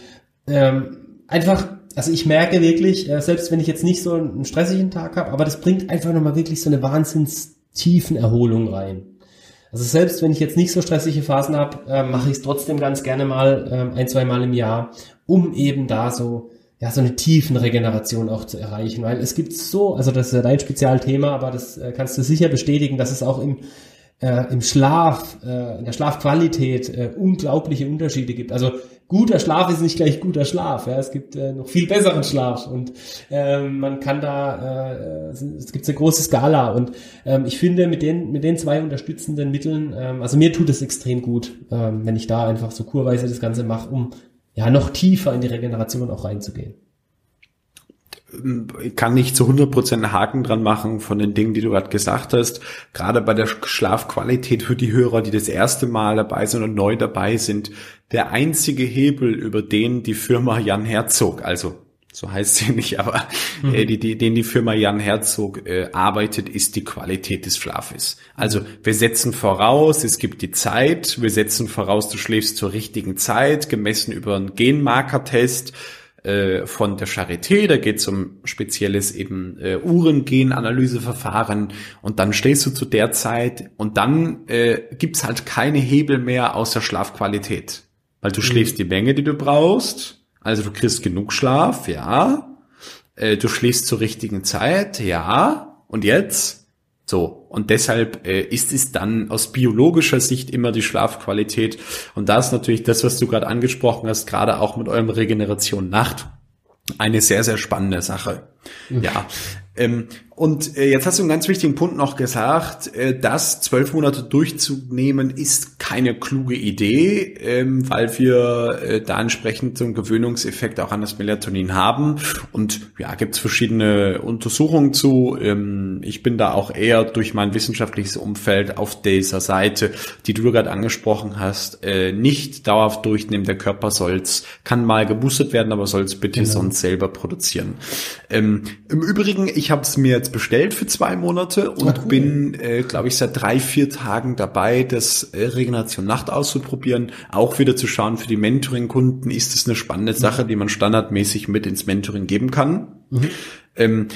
ähm, einfach, also ich merke wirklich, äh, selbst wenn ich jetzt nicht so einen stressigen Tag habe, aber das bringt einfach nochmal wirklich so eine wahnsinns tiefen Erholung rein. Also selbst wenn ich jetzt nicht so stressige Phasen habe, äh, mache ich es trotzdem ganz gerne mal äh, ein, zwei Mal im Jahr, um eben da so ja, so eine tiefen Regeneration auch zu erreichen, weil es gibt so, also das ist ja dein Spezialthema, aber das äh, kannst du sicher bestätigen, dass es auch im, äh, im Schlaf, äh, in der Schlafqualität äh, unglaubliche Unterschiede gibt. Also guter Schlaf ist nicht gleich guter Schlaf, ja, es gibt äh, noch viel besseren Schlaf und äh, man kann da, äh, es gibt eine große Skala und ähm, ich finde mit den, mit den zwei unterstützenden Mitteln, ähm, also mir tut es extrem gut, ähm, wenn ich da einfach so kurweise das Ganze mache, um ja noch tiefer in die Regeneration auch reinzugehen. Ich kann nicht zu 100% einen Haken dran machen von den Dingen, die du gerade gesagt hast. Gerade bei der Schlafqualität für die Hörer, die das erste Mal dabei sind und neu dabei sind, der einzige Hebel, über den die Firma Jan Herzog, also so heißt sie nicht, aber mhm. äh, die, die, den die Firma Jan Herzog äh, arbeitet, ist die Qualität des Schlafes. Also wir setzen voraus, es gibt die Zeit, wir setzen voraus, du schläfst zur richtigen Zeit, gemessen über einen Genmarkertest äh, von der Charité, da geht es um spezielles eben äh, Uhren-Gen-Analyseverfahren und dann stehst du zu der Zeit und dann äh, gibt's halt keine Hebel mehr außer Schlafqualität. weil du mhm. schläfst die Menge, die du brauchst. Also du kriegst genug Schlaf, ja. Äh, du schläfst zur richtigen Zeit, ja. Und jetzt? So, und deshalb äh, ist es dann aus biologischer Sicht immer die Schlafqualität. Und da ist natürlich das, was du gerade angesprochen hast, gerade auch mit eurem Regeneration Nacht, eine sehr, sehr spannende Sache. Mhm. Ja, ähm, und äh, jetzt hast du einen ganz wichtigen Punkt noch gesagt, äh, das zwölf Monate durchzunehmen ist keine kluge Idee, ähm, weil wir äh, da entsprechend so einen Gewöhnungseffekt auch an das Melatonin haben. Und ja, gibt es verschiedene Untersuchungen zu. Ähm, ich bin da auch eher durch mein wissenschaftliches Umfeld auf dieser Seite, die du gerade angesprochen hast, äh, nicht dauerhaft durchnehmen. Der Körper soll's, kann mal geboostet werden, aber soll's bitte genau. sonst selber produzieren. Ähm, Im Übrigen, ich habe es mir jetzt bestellt für zwei Monate und cool. bin, äh, glaube ich, seit drei, vier Tagen dabei, das äh, Regeneration Nacht auszuprobieren. Auch wieder zu schauen, für die Mentoring-Kunden ist es eine spannende mhm. Sache, die man standardmäßig mit ins Mentoring geben kann. Mhm. Ähm,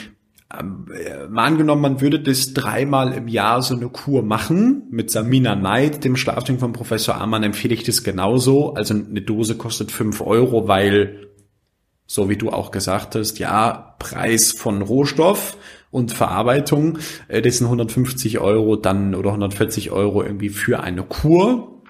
äh, mal angenommen, man würde das dreimal im Jahr so eine Kur machen mit Samina Neid, dem Schlaftraining von Professor Amann, empfehle ich das genauso. Also eine Dose kostet fünf Euro, weil, so wie du auch gesagt hast, ja, Preis von Rohstoff und Verarbeitung. Äh, das sind 150 Euro dann oder 140 Euro irgendwie für eine Kur.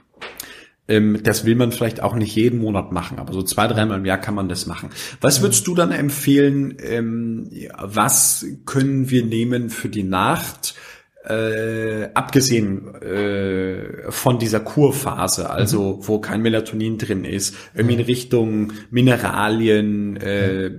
Ähm, das will man vielleicht auch nicht jeden Monat machen, aber so zwei, dreimal im Jahr kann man das machen. Was würdest du dann empfehlen? Ähm, was können wir nehmen für die Nacht? Äh, abgesehen äh, von dieser Kurphase, also mhm. wo kein Melatonin drin ist, irgendwie in Richtung Mineralien, äh,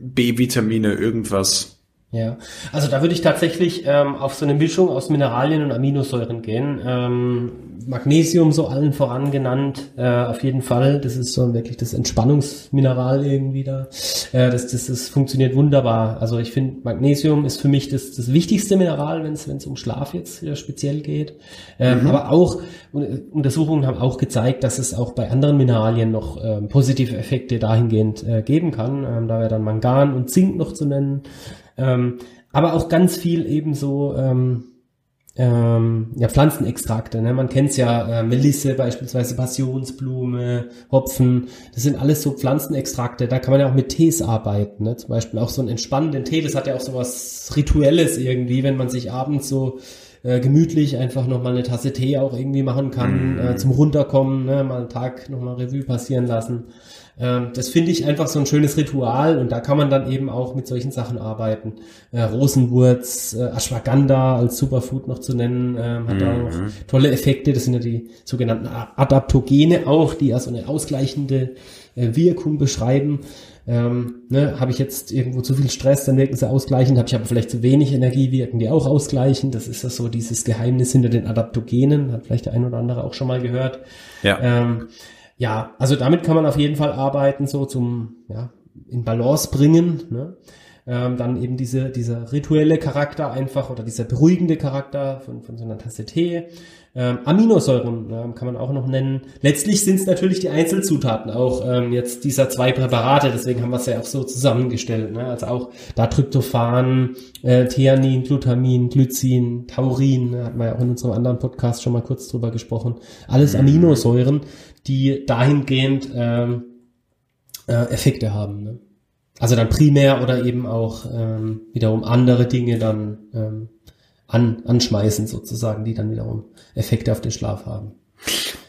B-Vitamine, irgendwas. Ja, also da würde ich tatsächlich ähm, auf so eine Mischung aus Mineralien und Aminosäuren gehen. Ähm, Magnesium so allen voran genannt, äh, auf jeden Fall. Das ist so wirklich das Entspannungsmineral irgendwie da. Äh, das, das, das funktioniert wunderbar. Also ich finde, Magnesium ist für mich das, das wichtigste Mineral, wenn es um Schlaf jetzt äh, speziell geht. Ähm, mhm. Aber auch Untersuchungen haben auch gezeigt, dass es auch bei anderen Mineralien noch ähm, positive Effekte dahingehend äh, geben kann. Ähm, da wäre dann Mangan und Zink noch zu nennen. Ähm, aber auch ganz viel eben so ähm, ähm, ja, Pflanzenextrakte. Ne? Man kennt's ja, äh, Melisse beispielsweise, Passionsblume, Hopfen. Das sind alles so Pflanzenextrakte. Da kann man ja auch mit Tees arbeiten. Ne? Zum Beispiel auch so einen entspannenden Tee. Das hat ja auch so was Rituelles irgendwie, wenn man sich abends so äh, gemütlich einfach nochmal eine Tasse Tee auch irgendwie machen kann, mm. äh, zum Runterkommen, ne? mal einen Tag nochmal Revue passieren lassen. Ähm, das finde ich einfach so ein schönes Ritual und da kann man dann eben auch mit solchen Sachen arbeiten. Äh, Rosenwurz, äh, Ashwagandha als Superfood noch zu nennen, äh, hat mhm. da noch tolle Effekte. Das sind ja die sogenannten Adaptogene auch, die ja so eine ausgleichende äh, Wirkung beschreiben. Ähm, ne, habe ich jetzt irgendwo zu viel Stress, dann wirken sie ausgleichend, habe ich aber vielleicht zu wenig Energie, wirken die auch ausgleichend. Das ist ja so dieses Geheimnis hinter den Adaptogenen, hat vielleicht der ein oder andere auch schon mal gehört. Ja. Ähm, ja, also damit kann man auf jeden Fall arbeiten, so zum ja, in Balance bringen. Ne? Ähm, dann eben diese, dieser rituelle Charakter einfach oder dieser beruhigende Charakter von, von so einer Tasse Tee. Ähm, Aminosäuren ähm, kann man auch noch nennen. Letztlich sind es natürlich die Einzelzutaten auch ähm, jetzt dieser zwei Präparate, deswegen haben wir es ja auch so zusammengestellt. Ne? Also auch da Tryptophan, äh, Theanin, Glutamin, Glycin, Taurin, ne? hatten wir ja auch in unserem anderen Podcast schon mal kurz drüber gesprochen. Alles mhm. Aminosäuren, die dahingehend ähm, äh, Effekte haben. Ne? Also dann primär oder eben auch ähm, wiederum andere Dinge dann ähm, an, anschmeißen sozusagen, die dann wiederum Effekte auf den Schlaf haben.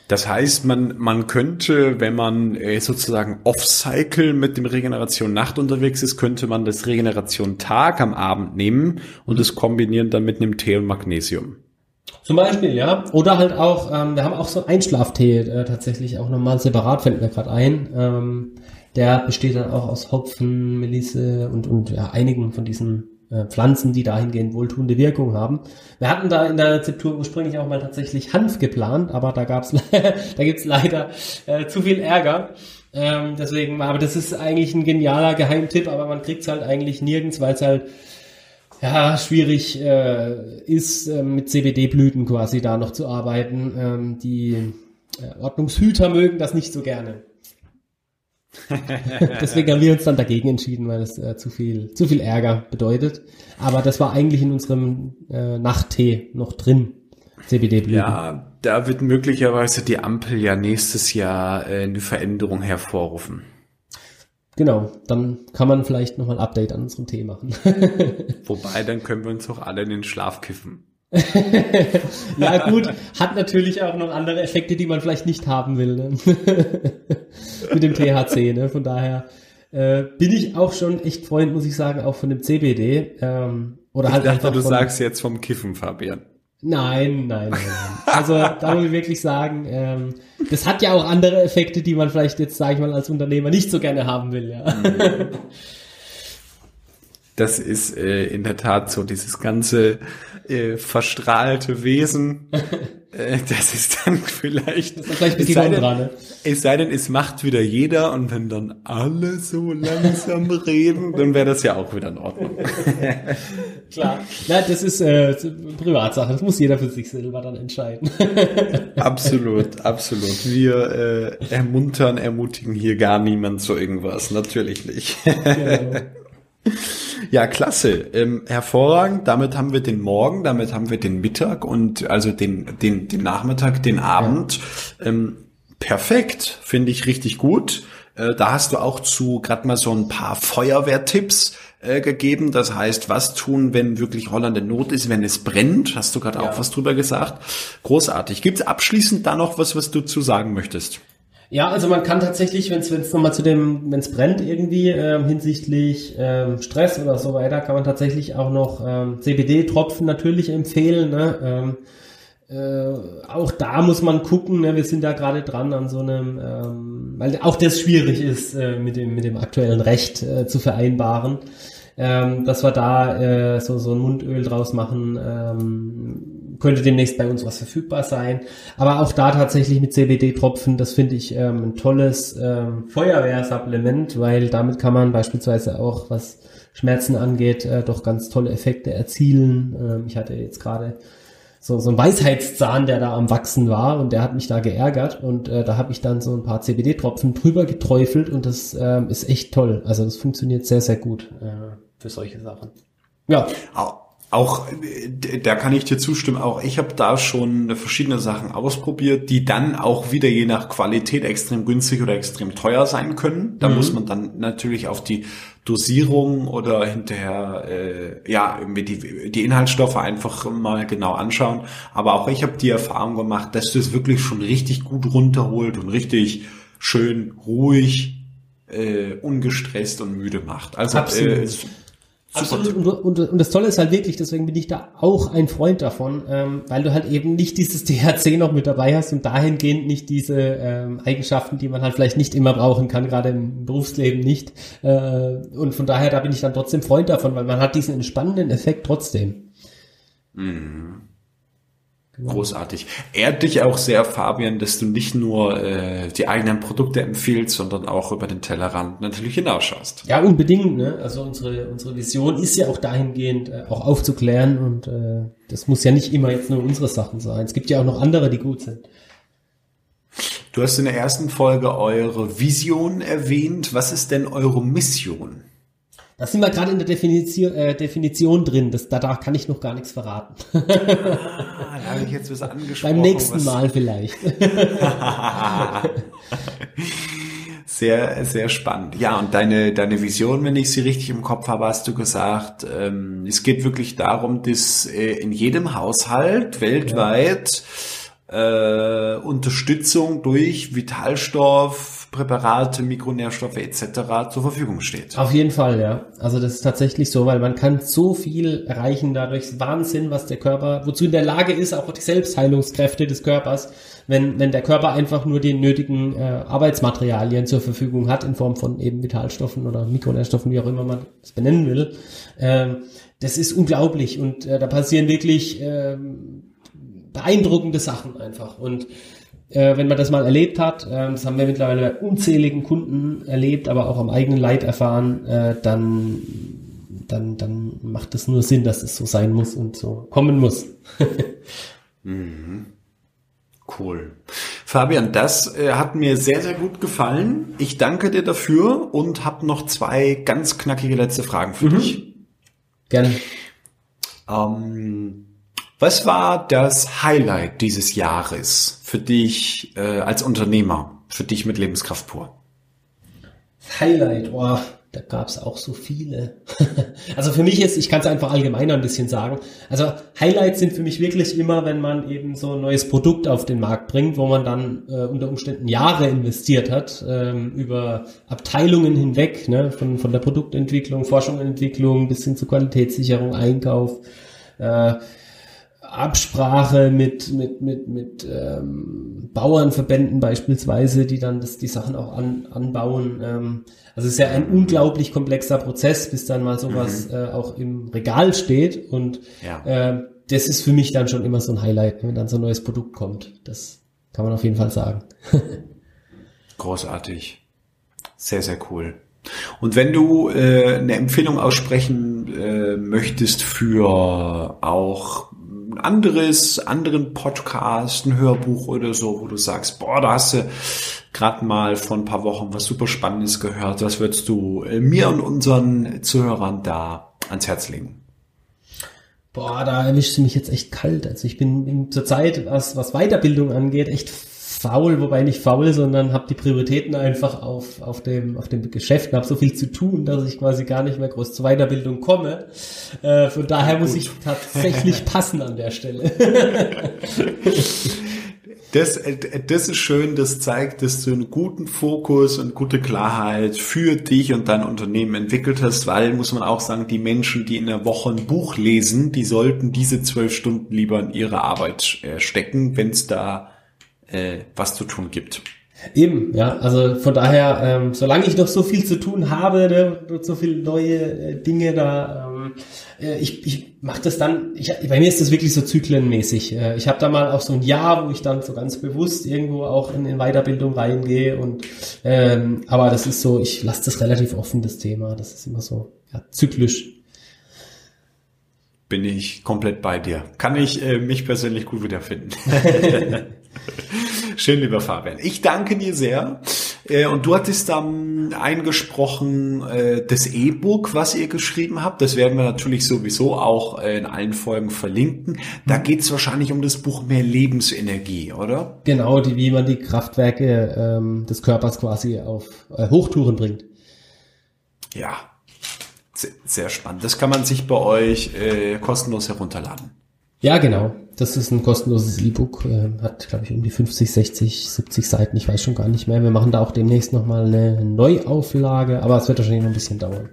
Das heißt, man, man könnte, wenn man äh, sozusagen off-cycle mit dem Regeneration Nacht unterwegs ist, könnte man das Regeneration Tag am Abend nehmen und es kombinieren dann mit einem Tee und Magnesium. Zum Beispiel, ja. Oder halt auch, ähm, wir haben auch so einen Einschlaftee äh, tatsächlich auch nochmal separat, fällt mir gerade ein. Ähm, der besteht dann auch aus Hopfen, Melisse und, und ja, einigen von diesen äh, Pflanzen, die dahingehend wohltuende Wirkung haben. Wir hatten da in der Rezeptur ursprünglich auch mal tatsächlich Hanf geplant, aber da gab's, da gibt's leider äh, zu viel Ärger. Ähm, deswegen, aber das ist eigentlich ein genialer Geheimtipp, aber man kriegt's halt eigentlich nirgends, weil es halt ja schwierig äh, ist, äh, mit CBD-Blüten quasi da noch zu arbeiten. Ähm, die äh, Ordnungshüter mögen das nicht so gerne. Deswegen haben wir uns dann dagegen entschieden, weil es äh, zu viel, zu viel Ärger bedeutet. Aber das war eigentlich in unserem äh, Nachttee noch drin. CBD-Blüten. Ja, da wird möglicherweise die Ampel ja nächstes Jahr äh, eine Veränderung hervorrufen. Genau, dann kann man vielleicht nochmal ein Update an unserem Tee machen. Wobei, dann können wir uns auch alle in den Schlaf kiffen. ja gut, hat natürlich auch noch andere Effekte, die man vielleicht nicht haben will. Ne? Mit dem THC, ne? Von daher äh, bin ich auch schon echt Freund, muss ich sagen, auch von dem CBD. Ähm, oder ich halt dachte, du von, sagst jetzt vom Kiffen, Fabian. Nein, nein, nein. nein. Also da muss ich wirklich sagen, ähm, das hat ja auch andere Effekte, die man vielleicht jetzt, sage ich mal, als Unternehmer nicht so gerne haben will. Ja. Das ist äh, in der Tat so, dieses ganze äh, verstrahlte Wesen. äh, das ist dann vielleicht. Das ist vielleicht ein bisschen es sei denn, dran, ne? Es sei denn, es macht wieder jeder und wenn dann alle so langsam reden, dann wäre das ja auch wieder in Ordnung. Klar. Na, das ist äh, Privatsache. Das muss jeder für sich selber dann entscheiden. absolut, absolut. Wir äh, ermuntern, ermutigen hier gar niemand zu irgendwas. Natürlich nicht. Genau. Ja, klasse. Ähm, hervorragend. Damit haben wir den Morgen, damit haben wir den Mittag und also den, den, den Nachmittag, den Abend. Ja. Ähm, perfekt. Finde ich richtig gut. Äh, da hast du auch zu gerade mal so ein paar Feuerwehrtipps äh, gegeben. Das heißt, was tun, wenn wirklich Holland in Not ist, wenn es brennt? Hast du gerade ja. auch was drüber gesagt? Großartig. Gibt es abschließend da noch was, was du zu sagen möchtest? Ja, also man kann tatsächlich, wenn es nochmal zu dem, wenn es brennt irgendwie ähm, hinsichtlich ähm, Stress oder so weiter, kann man tatsächlich auch noch ähm, CBD-Tropfen natürlich empfehlen. Ne? Ähm, äh, auch da muss man gucken, ne? wir sind da gerade dran an so einem, ähm, weil auch das schwierig ist äh, mit dem mit dem aktuellen Recht äh, zu vereinbaren, ähm, dass wir da äh, so so ein Mundöl draus machen. Ähm, könnte demnächst bei uns was verfügbar sein. Aber auch da tatsächlich mit CBD-Tropfen, das finde ich ähm, ein tolles ähm, Feuerwehrsupplement, weil damit kann man beispielsweise auch, was Schmerzen angeht, äh, doch ganz tolle Effekte erzielen. Ähm, ich hatte jetzt gerade so, so ein Weisheitszahn, der da am Wachsen war und der hat mich da geärgert und äh, da habe ich dann so ein paar CBD-Tropfen drüber geträufelt und das ähm, ist echt toll. Also das funktioniert sehr, sehr gut äh, für solche Sachen. Ja. Auch, da kann ich dir zustimmen, auch ich habe da schon verschiedene Sachen ausprobiert, die dann auch wieder je nach Qualität extrem günstig oder extrem teuer sein können. Da mhm. muss man dann natürlich auf die Dosierung oder hinterher äh, ja die, die Inhaltsstoffe einfach mal genau anschauen. Aber auch ich habe die Erfahrung gemacht, dass du es wirklich schon richtig gut runterholt und richtig schön ruhig, äh, ungestresst und müde macht. Also äh, Absolut. Und, und, und, das Tolle ist halt wirklich, deswegen bin ich da auch ein Freund davon, ähm, weil du halt eben nicht dieses THC noch mit dabei hast und dahingehend nicht diese ähm, Eigenschaften, die man halt vielleicht nicht immer brauchen kann, gerade im Berufsleben nicht. Äh, und von daher, da bin ich dann trotzdem Freund davon, weil man hat diesen entspannenden Effekt trotzdem. Mhm. Großartig. Ehrt dich auch sehr, Fabian, dass du nicht nur äh, die eigenen Produkte empfiehlst, sondern auch über den Tellerrand natürlich hinausschaust. Ja, unbedingt. Ne? Also unsere, unsere Vision ist ja auch dahingehend, äh, auch aufzuklären und äh, das muss ja nicht immer jetzt nur unsere Sachen sein. Es gibt ja auch noch andere, die gut sind. Du hast in der ersten Folge eure Vision erwähnt. Was ist denn eure Mission? Da sind wir gerade in der Definition, äh, Definition drin. Das, da, da kann ich noch gar nichts verraten. ah, da habe ich jetzt was angesprochen. Beim nächsten was... Mal vielleicht. sehr, sehr spannend. Ja, und deine, deine Vision, wenn ich sie richtig im Kopf habe, hast du gesagt, ähm, es geht wirklich darum, dass äh, in jedem Haushalt weltweit ja. Äh, Unterstützung durch Vitalstoff, Präparate, Mikronährstoffe etc. zur Verfügung steht. Auf jeden Fall, ja. Also das ist tatsächlich so, weil man kann so viel erreichen dadurch. Wahnsinn, was der Körper, wozu in der Lage ist, auch die Selbstheilungskräfte des Körpers, wenn, wenn der Körper einfach nur die nötigen äh, Arbeitsmaterialien zur Verfügung hat, in Form von eben Vitalstoffen oder Mikronährstoffen, wie auch immer man es benennen will. Ähm, das ist unglaublich und äh, da passieren wirklich ähm, beeindruckende Sachen einfach. Und äh, wenn man das mal erlebt hat, äh, das haben wir mittlerweile bei unzähligen Kunden erlebt, aber auch am eigenen Leib erfahren, äh, dann, dann, dann macht es nur Sinn, dass es so sein muss und so kommen muss. mhm. Cool. Fabian, das äh, hat mir sehr, sehr gut gefallen. Ich danke dir dafür und habe noch zwei ganz knackige letzte Fragen für mhm. dich. Gerne. Ähm, Was war das Highlight dieses Jahres für dich äh, als Unternehmer, für dich mit Lebenskraft pur? Highlight, oh, da gab's auch so viele. also für mich ist, ich kann es einfach allgemeiner ein bisschen sagen. Also Highlights sind für mich wirklich immer, wenn man eben so ein neues Produkt auf den Markt bringt, wo man dann äh, unter Umständen Jahre investiert hat, ähm, über Abteilungen hinweg, ne, von, von der Produktentwicklung, Forschung und Entwicklung bis hin zu Qualitätssicherung, Einkauf, äh, Absprache mit, mit, mit, mit ähm, Bauernverbänden beispielsweise, die dann das, die Sachen auch an, anbauen. Ähm, also es ist ja ein unglaublich komplexer Prozess, bis dann mal sowas mhm. äh, auch im Regal steht. Und ja. äh, das ist für mich dann schon immer so ein Highlight, wenn dann so ein neues Produkt kommt. Das kann man auf jeden Fall sagen. Großartig. Sehr, sehr cool. Und wenn du äh, eine Empfehlung aussprechen äh, möchtest für auch anderes, anderen Podcast, ein Hörbuch oder so, wo du sagst, boah, da hast du gerade mal vor ein paar Wochen was super Spannendes gehört. Was würdest du äh, mir und unseren Zuhörern da ans Herz legen? Boah, da erwischt du mich jetzt echt kalt. Also ich bin, bin zurzeit, was, was Weiterbildung angeht, echt faul, wobei nicht faul, sondern habe die Prioritäten einfach auf, auf, dem, auf dem Geschäft und habe so viel zu tun, dass ich quasi gar nicht mehr groß zur Weiterbildung komme. Äh, von daher ja, muss ich tatsächlich passen an der Stelle. Das, das ist schön, das zeigt, dass du einen guten Fokus und gute Klarheit für dich und dein Unternehmen entwickelt hast, weil, muss man auch sagen, die Menschen, die in der Woche ein Buch lesen, die sollten diese zwölf Stunden lieber in ihre Arbeit äh, stecken, wenn es da äh, was zu tun gibt. Eben, ja, also von daher, ähm, solange ich noch so viel zu tun habe, ne, so viele neue äh, Dinge da, ähm, äh, ich, ich mache das dann, ich, bei mir ist das wirklich so zyklenmäßig. Äh, ich habe da mal auch so ein Jahr, wo ich dann so ganz bewusst irgendwo auch in, in Weiterbildung reingehe und ähm, aber das ist so, ich lasse das relativ offen, das Thema. Das ist immer so ja, zyklisch. Bin ich komplett bei dir. Kann ich äh, mich persönlich gut wiederfinden. Schön, lieber Fabian. Ich danke dir sehr. Äh, und du hattest dann eingesprochen äh, das E-Book, was ihr geschrieben habt. Das werden wir natürlich sowieso auch äh, in allen Folgen verlinken. Da mhm. geht es wahrscheinlich um das Buch Mehr Lebensenergie, oder? Genau, die, wie man die Kraftwerke ähm, des Körpers quasi auf äh, Hochtouren bringt. Ja, sehr spannend. Das kann man sich bei euch äh, kostenlos herunterladen. Ja, genau. Das ist ein kostenloses E-Book, äh, hat, glaube ich, um die 50, 60, 70 Seiten, ich weiß schon gar nicht mehr. Wir machen da auch demnächst nochmal eine Neuauflage, aber es wird wahrscheinlich noch ein bisschen dauern.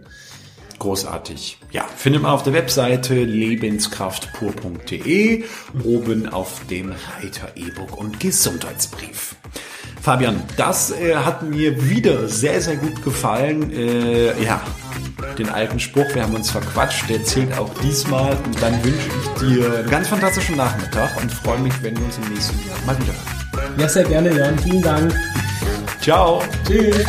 Großartig. Ja, findet man auf der Webseite lebenskraftpur.de oben auf dem Reiter E-Book und Gesundheitsbrief. Fabian, das äh, hat mir wieder sehr, sehr gut gefallen. Äh, ja, den alten Spruch, wir haben uns verquatscht, der zählt auch diesmal. Und dann wünsche ich dir einen ganz fantastischen Nachmittag und freue mich, wenn wir uns im nächsten Jahr mal wieder hören. Ja, sehr gerne, Jan. Vielen Dank. Ciao. Tschüss.